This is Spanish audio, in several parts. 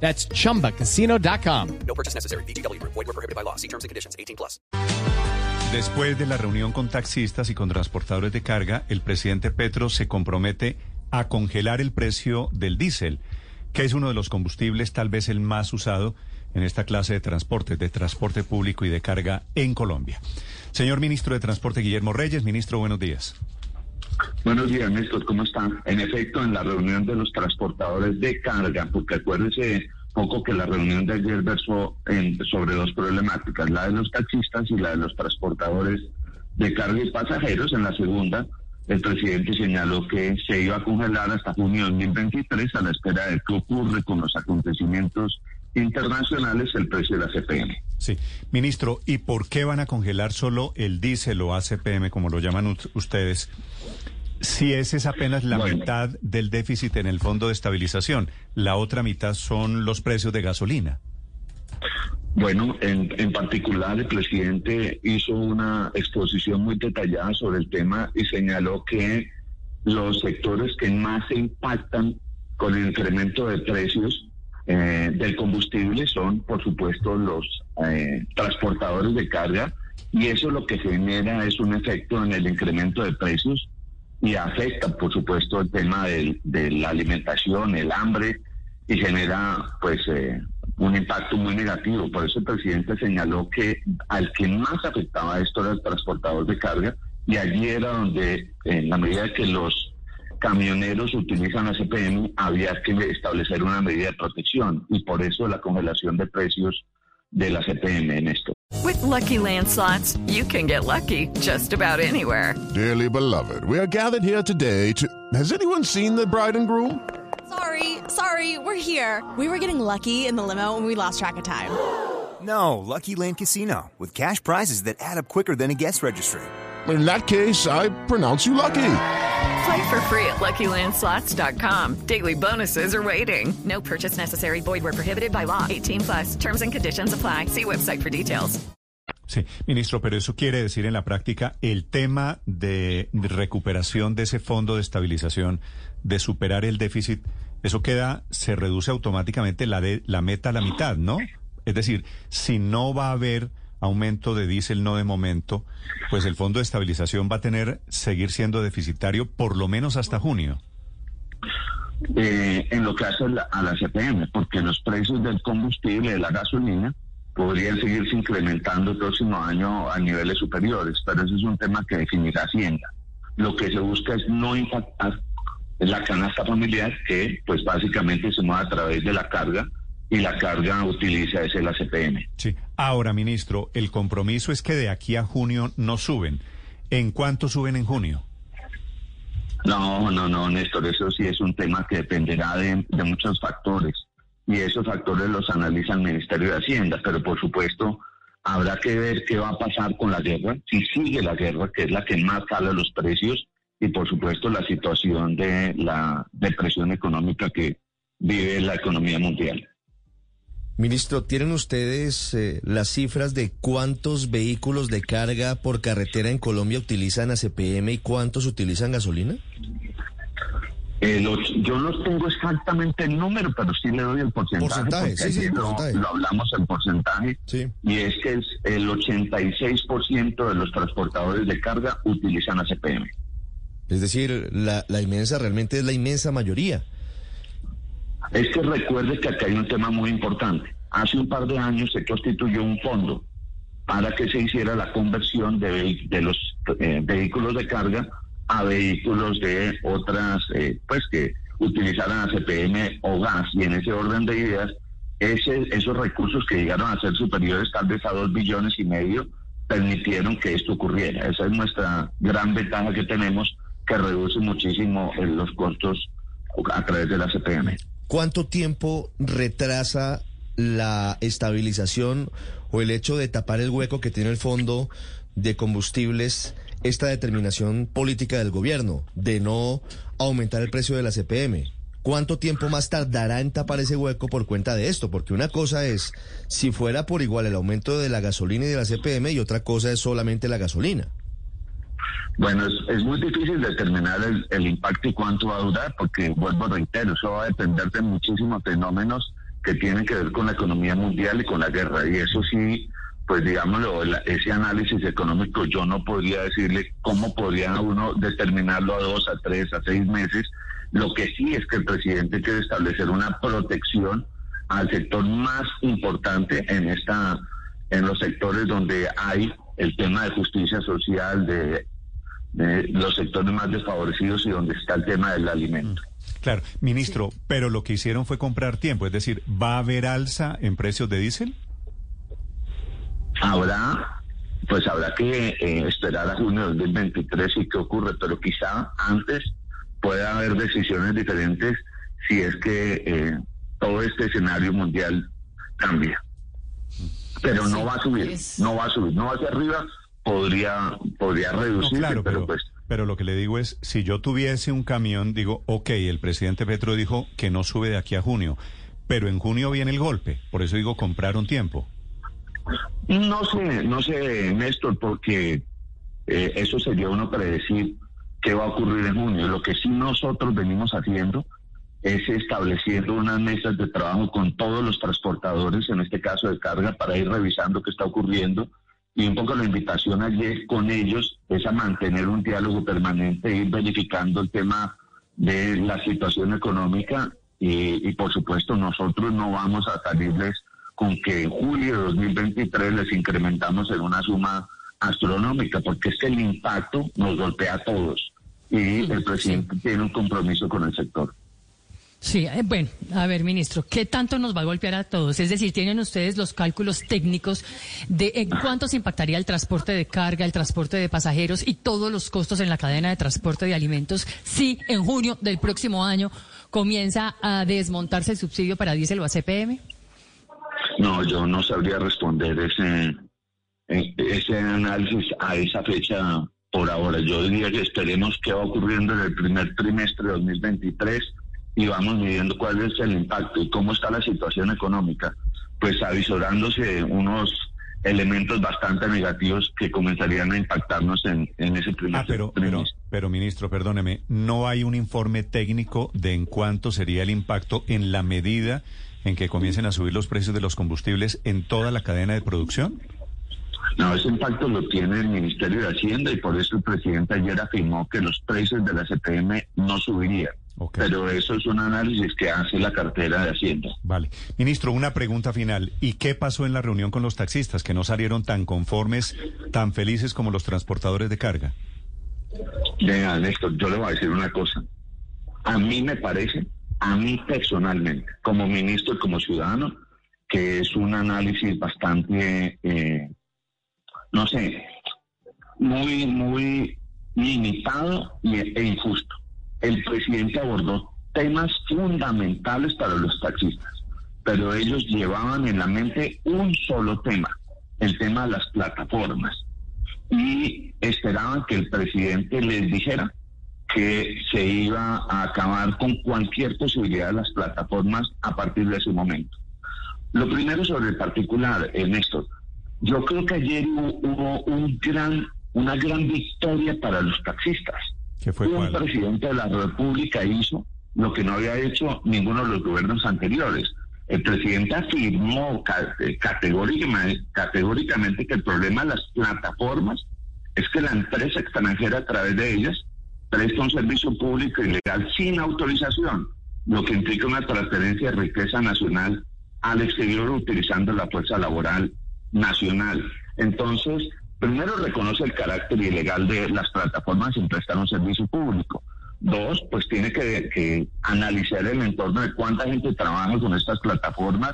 That's chumbacasino.com. No purchase necessary. BGW. Void were prohibited by law. See terms and conditions. 18 plus. Después de la reunión con taxistas y con transportadores de carga, el presidente Petro se compromete a congelar el precio del diésel, que es uno de los combustibles tal vez el más usado en esta clase de transporte, de transporte público y de carga en Colombia. Señor ministro de Transporte Guillermo Reyes, ministro, buenos días. Buenos días, Néstor, ¿cómo están? En efecto, en la reunión de los transportadores de carga, porque acuérdese poco que la reunión de ayer versó en, sobre dos problemáticas, la de los taxistas y la de los transportadores de carga y pasajeros. En la segunda, el presidente señaló que se iba a congelar hasta junio de 2023 a la espera de qué ocurre con los acontecimientos internacionales el precio de la CPM. Sí, ministro, ¿y por qué van a congelar solo el diésel o ACPM, como lo llaman ustedes, si ese es apenas la Bueno. mitad del déficit en el fondo de estabilización? La otra mitad son los precios de gasolina. Bueno, en, en particular el presidente hizo una exposición muy detallada sobre el tema y señaló que los sectores que más se impactan con el incremento de precios eh, del combustible son, por supuesto, los eh, transportadores de carga y eso lo que genera es un efecto en el incremento de precios y afecta, por supuesto, el tema del- de la alimentación, el hambre y genera, pues, eh, un impacto muy negativo. Por eso el presidente señaló que al que más afectaba esto era el transportador de carga y allí era donde, en la medida que los camioneros utilizan la CPM, había que establecer una medida de protección y por eso la congelación de precios de la CPM en esto. With Lucky Land slots, you can get lucky just about anywhere. Dearly beloved, we are gathered here today to. Has anyone seen the bride and groom? Sorry, sorry, we're here. We were getting lucky in the limo and we lost track of time. No, Lucky Land Casino, with cash prizes that add up quicker than a guest registry. In that case, I pronounce you lucky. Play for free at LuckyLandSlots.com. Daily bonuses are waiting. No purchase necessary. Void were prohibited by law. 18 plus terms and conditions apply. See website for details. Sí, ministro, pero eso quiere decir en la práctica el tema de recuperación de ese fondo de estabilización, de superar el déficit, eso queda, se reduce automáticamente la, de, la meta a la mitad, ¿no? Es decir, si no va a haber aumento de diésel, no de momento, pues el fondo de estabilización va a tener, seguir siendo deficitario por lo menos hasta junio. eh, en lo que hace a la, a la CPM, porque los precios del combustible, de la gasolina, podrían seguirse incrementando el próximo año a niveles superiores, pero ese es un tema que definirá Hacienda. Lo que se busca es no impactar la canasta familiar, que pues básicamente se mueve a través de la carga, y la carga utiliza ese la CPM. Sí. Ahora, ministro, el compromiso es que de aquí a junio no suben. ¿En cuánto suben en junio? No, no, no, Néstor, eso sí es un tema que dependerá de, de muchos factores y esos factores los analiza el Ministerio de Hacienda, pero por supuesto habrá que ver qué va a pasar con la guerra, si sigue la guerra, que es la que más jala los precios, y por supuesto la situación de la depresión económica que vive la economía mundial. Ministro, ¿tienen ustedes eh, las cifras de cuántos vehículos de carga por carretera en Colombia utilizan ACPM y cuántos utilizan gasolina? Eh, los- yo no tengo exactamente el número, pero sí le doy el porcentaje. Porcentaje, sí, sí, lo- porcentaje. lo hablamos el porcentaje. Sí. y es que es el 86% de los transportadores de carga utilizan ACPM. Es decir, la, la inmensa, realmente es la inmensa mayoría. Es que recuerde que acá hay un tema muy importante. Hace un par de años se constituyó un fondo para que se hiciera la conversión de, de los eh, vehículos de carga a vehículos de otras, eh, pues que utilizaran ACPM o gas. Y en ese orden de ideas, ese, esos recursos que llegaron a ser superiores tal vez a dos billones y medio permitieron que esto ocurriera. Esa es nuestra gran ventaja que tenemos, que reduce muchísimo eh, los costos a través de la CPM. ¿Cuánto tiempo retrasa la estabilización o el hecho de tapar el hueco que tiene el fondo de combustibles esta determinación política del gobierno de no aumentar el precio de la CPM? ¿Cuánto tiempo más tardará en tapar ese hueco por cuenta de esto? Porque una cosa es si fuera por igual el aumento de la gasolina y de la CPM y otra cosa es solamente la gasolina. Bueno, es, es muy difícil determinar el, impacto y cuánto va a durar, porque vuelvo a reitero, eso va a depender de muchísimos fenómenos que tienen que ver con la economía mundial y con la guerra. Y eso sí, pues digámoslo, ese análisis económico yo no podría decirle cómo podría uno determinarlo a dos, a tres, a seis meses. Lo que sí es que el presidente quiere establecer una protección al sector más importante en esta, en los sectores donde hay el tema de justicia social, de de los sectores más desfavorecidos y donde está el tema del alimento. Claro, ministro, sí. pero lo que hicieron fue comprar tiempo, es decir, ¿va a haber alza en precios de diésel? Habrá, pues habrá que eh, esperar a junio de 2023 y qué ocurre, pero quizá antes pueda haber decisiones diferentes si es que eh, todo este escenario mundial cambia. Pero no va a subir, no va a subir, no va hacia arriba, podría, podría reducirse, no, claro, pero, pero, pues... Pero lo que le digo es, si yo tuviese un camión, digo, ok, el presidente Petro dijo que no sube de aquí a junio, pero en junio viene el golpe, por eso digo, compraron tiempo. No sé, no sé, Néstor, porque eh, eso sería uno predecir qué va a ocurrir en junio. Lo que sí nosotros venimos haciendo es estableciendo unas mesas de trabajo con todos los transportadores, en este caso de carga, para ir revisando qué está ocurriendo y un poco la invitación ayer con ellos es a mantener un diálogo permanente, ir verificando el tema de la situación económica y, y, por supuesto nosotros no vamos a salirles con que en julio de 2023 les incrementamos en una suma astronómica, porque es que el impacto nos golpea a todos y el presidente tiene un compromiso con el sector. Sí, eh, bueno, a ver, ministro, ¿qué tanto nos va a golpear a todos? Es decir, ¿tienen ustedes los cálculos técnicos de en cuánto se impactaría el transporte de carga, el transporte de pasajeros y todos los costos en la cadena de transporte de alimentos si en junio del próximo año comienza a desmontarse el subsidio para diésel o a CPM? No, yo no sabría responder ese, ese análisis a esa fecha por ahora. Yo diría que esperemos qué va ocurriendo en el primer trimestre de 2023 y vamos midiendo cuál es el impacto y cómo está la situación económica, pues avisorándose unos elementos bastante negativos que comenzarían a impactarnos en, en ese primer ah, pero, pero, pero, ministro, perdóneme, ¿no hay un informe técnico de en cuánto sería el impacto en la medida en que comiencen a subir los precios de los combustibles en toda la cadena de producción? No, ese impacto lo tiene el Ministerio de Hacienda y por eso el presidente ayer afirmó que los precios de la CPM no subirían. Okay. Pero eso es un análisis que hace la cartera de Hacienda. Vale. Ministro, una pregunta final. ¿Y qué pasó en la reunión con los taxistas que no salieron tan conformes, tan felices como los transportadores de carga? Venga, Néstor, yo le voy a decir una cosa. A mí me parece, a mí personalmente, como ministro y como ciudadano, que es un análisis bastante, eh, no sé, muy, muy limitado e injusto el presidente abordó temas fundamentales para los taxistas, pero ellos llevaban en la mente un solo tema, el tema de las plataformas, y esperaban que el presidente les dijera que se iba a acabar con cualquier posibilidad de las plataformas a partir de ese momento. Lo primero sobre el particular, Néstor. Yo creo que ayer hubo un gran, una gran victoria para los taxistas fue un presidente de la República hizo lo que no había hecho ninguno de los gobiernos anteriores. El presidente afirmó categóricamente, categóricamente que el problema de las plataformas es que la empresa extranjera a través de ellas presta un servicio público ilegal sin autorización, lo que implica una transferencia de riqueza nacional al exterior utilizando la fuerza laboral nacional. Entonces, Primero, reconoce el carácter ilegal de las plataformas sin prestar un servicio público. Dos, pues tiene que, analizar el entorno de cuánta gente trabaja con estas plataformas.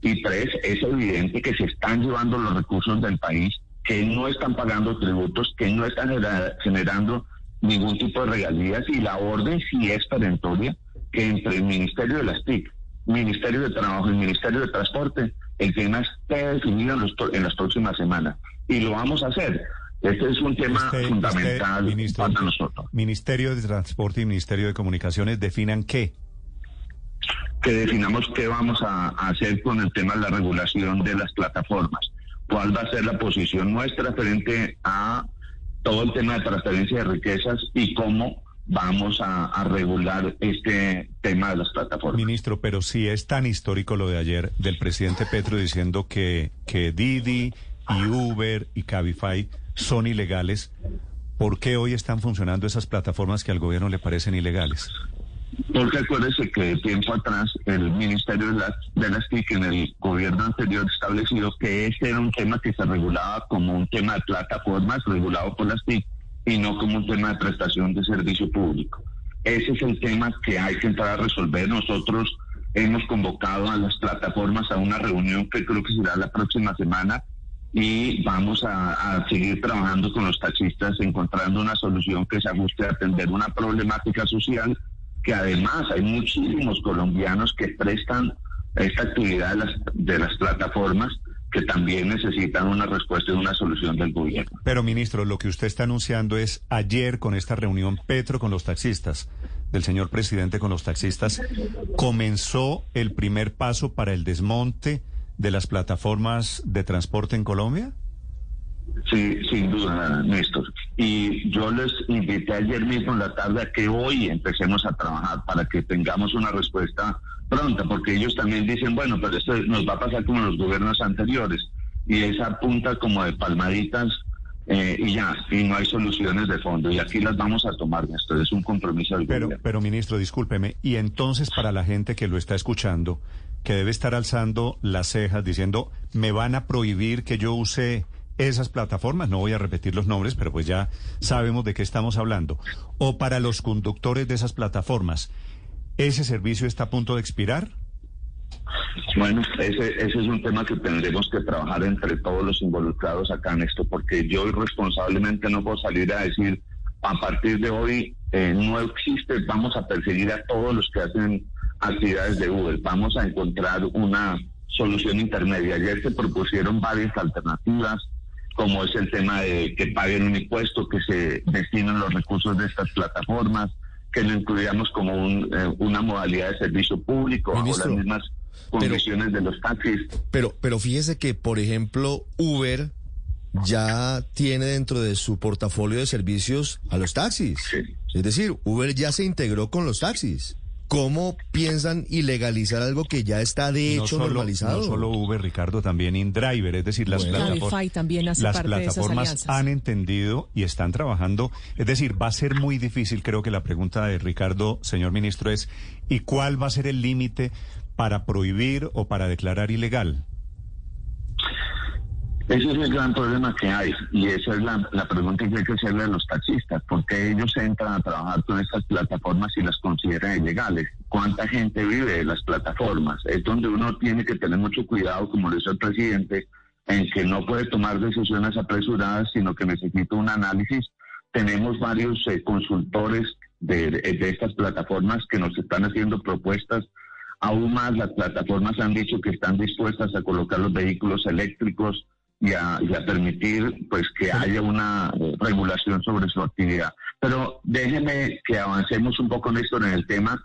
Y tres, es evidente que se están llevando los recursos del país, que no están pagando tributos, que no están generando ningún tipo de regalías. Y la orden sí es perentoria que entre el Ministerio de las TIC Ministerio de Trabajo y Ministerio de Transporte, el tema está definido en, los en las próximas semanas. Y lo vamos a hacer. Este es un tema Usted- fundamental usted, ministro, para nosotros. Ministerio de Transporte y Ministerio de Comunicaciones definan qué. que definamos qué vamos a, hacer con el tema de la regulación de las plataformas. ¿Cuál va a ser la posición nuestra frente a todo el tema de transferencia de riquezas y cómo vamos a, a regular este tema de las plataformas? Ministro, pero si es tan histórico lo de ayer del presidente Petro diciendo que, que Didi y Uber y Cabify son ilegales, ¿por qué hoy están funcionando esas plataformas que al gobierno le parecen ilegales? Porque acuérdese que tiempo atrás el Ministerio de las, de las TIC en el gobierno anterior estableció que este era un tema que se regulaba como un tema de plataformas regulado por las TIC y no como un tema de prestación de servicio público. Ese es el tema que hay que entrar a resolver. Nosotros hemos convocado a las plataformas a una reunión que creo que será la próxima semana y vamos a, seguir trabajando con los taxistas encontrando una solución que se ajuste a atender una problemática social que además hay muchísimos colombianos que prestan esta actividad de las, de las plataformas que también necesitan una respuesta y una solución del gobierno. Pero, ministro, lo que usted está anunciando es ayer con esta reunión Petro con los taxistas, del señor presidente con los taxistas, comenzó el primer paso para el desmonte de las plataformas de transporte en Colombia. Sí, sin duda, Néstor. Y yo les invité ayer mismo en la tarde a que hoy empecemos a trabajar para que tengamos una respuesta pronta, porque ellos también dicen, bueno, pero esto nos va a pasar como los gobiernos anteriores. Y esa punta como de palmaditas eh, y ya, y no hay soluciones de fondo. Y aquí las vamos a tomar, Néstor. Es un compromiso del Pero, gobierno. pero, ministro, discúlpeme, y entonces para la gente que lo está escuchando, que debe estar alzando las cejas diciendo, me van a prohibir que yo use esas plataformas, no voy a repetir los nombres, pero pues ya sabemos de qué estamos hablando, o para los conductores de esas plataformas, ¿ese servicio está a punto de expirar? Bueno, ese, ese es un tema que tendremos que trabajar entre todos los involucrados acá en esto, porque yo irresponsablemente no puedo salir a decir, a partir de hoy eh, no existe, vamos a perseguir a todos los que hacen actividades de Uber, vamos a encontrar una solución intermedia. Ayer se propusieron varias alternativas, como es el tema de que paguen un impuesto, que se destinen los recursos de estas plataformas, que lo incluyamos como un, eh, una modalidad de servicio público, Ministro, las mismas condiciones de los taxis. Pero, pero fíjese que, por ejemplo, Uber ya tiene dentro de su portafolio de servicios a los taxis. Es decir, Uber ya se integró con los taxis. ¿Cómo piensan ilegalizar algo que ya está de no hecho solo, normalizado? No solo Uber, Ricardo, también InDriver, es decir, las, Bueno. plataformas- Cabify también hace las parte de esas plataformas alianzas. han entendido y están trabajando. Es decir, va a ser muy difícil, creo que la pregunta de Ricardo, señor ministro, es ¿y cuál va a ser el límite para prohibir o para declarar ilegal? Ese es el gran problema que hay y esa es la, la pregunta que hay que hacerle a los taxistas, porque ellos entran a trabajar con estas plataformas y las consideran ilegales. ¿Cuánta gente vive de las plataformas? Es donde uno tiene que tener mucho cuidado, como lo hizo el presidente, en que no puede tomar decisiones apresuradas, sino que necesita un análisis. Tenemos varios eh, consultores de, de estas plataformas que nos están haciendo propuestas Aún más, las plataformas han dicho que están dispuestas a colocar los vehículos eléctricos y a, y a permitir pues que haya una eh, regulación sobre su actividad. Pero déjeme que avancemos un poco, Néstor, en el tema.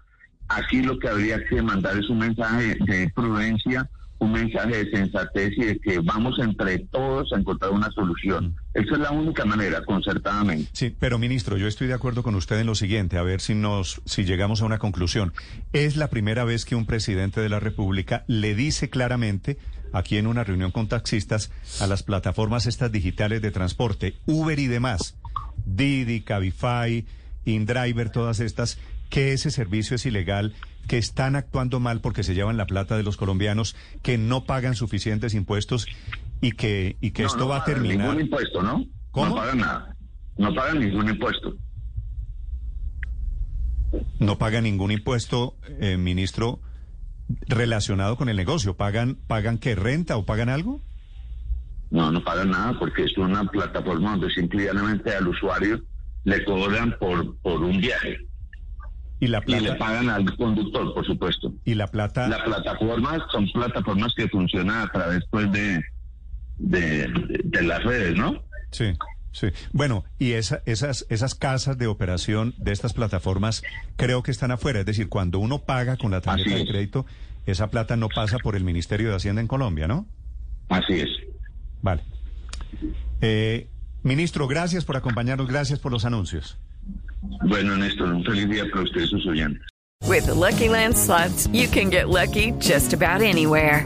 Aquí lo que habría que mandar es un mensaje de prudencia, un mensaje de sensatez y de que vamos entre todos a encontrar una solución. Esa es la única manera, concertadamente. Sí, pero ministro, yo estoy de acuerdo con usted en lo siguiente, a ver si nos si llegamos a una conclusión. Es la primera vez que un presidente de la República le dice claramente aquí en una reunión con taxistas a las plataformas estas digitales de transporte, Uber y demás, Didi, Cabify, InDriver, todas estas, que ese servicio es ilegal, que están actuando mal porque se llevan la plata de los colombianos, que no pagan suficientes impuestos y que y que No, esto no va a terminar. Ningún impuesto, ¿no? ¿Cómo? No pagan nada. No pagan ningún impuesto. no pagan ningún impuesto, eh, ministro, relacionado con el negocio. ¿Pagan, pagan qué, renta o pagan algo? No, no pagan nada porque es una plataforma donde simplemente al usuario le cobran por, por un viaje. Y la y le plata, pagan al conductor, por supuesto. y la plata, Las plataformas son plataformas que funcionan a través pues de, de, de- de las redes, ¿no? sí, sí. Bueno, y esa, esas, esas casas de operación de estas plataformas creo que están afuera. Es decir, cuando uno paga con la tarjeta de crédito, esa plata no pasa por el Ministerio de Hacienda en Colombia, ¿no? Así es. Vale. Eh, ministro, gracias por acompañarnos, gracias por los anuncios. Bueno, Néstor, un feliz día para ustedes, sus oyentes. With the Lucky Land slots, you can get lucky just about anywhere.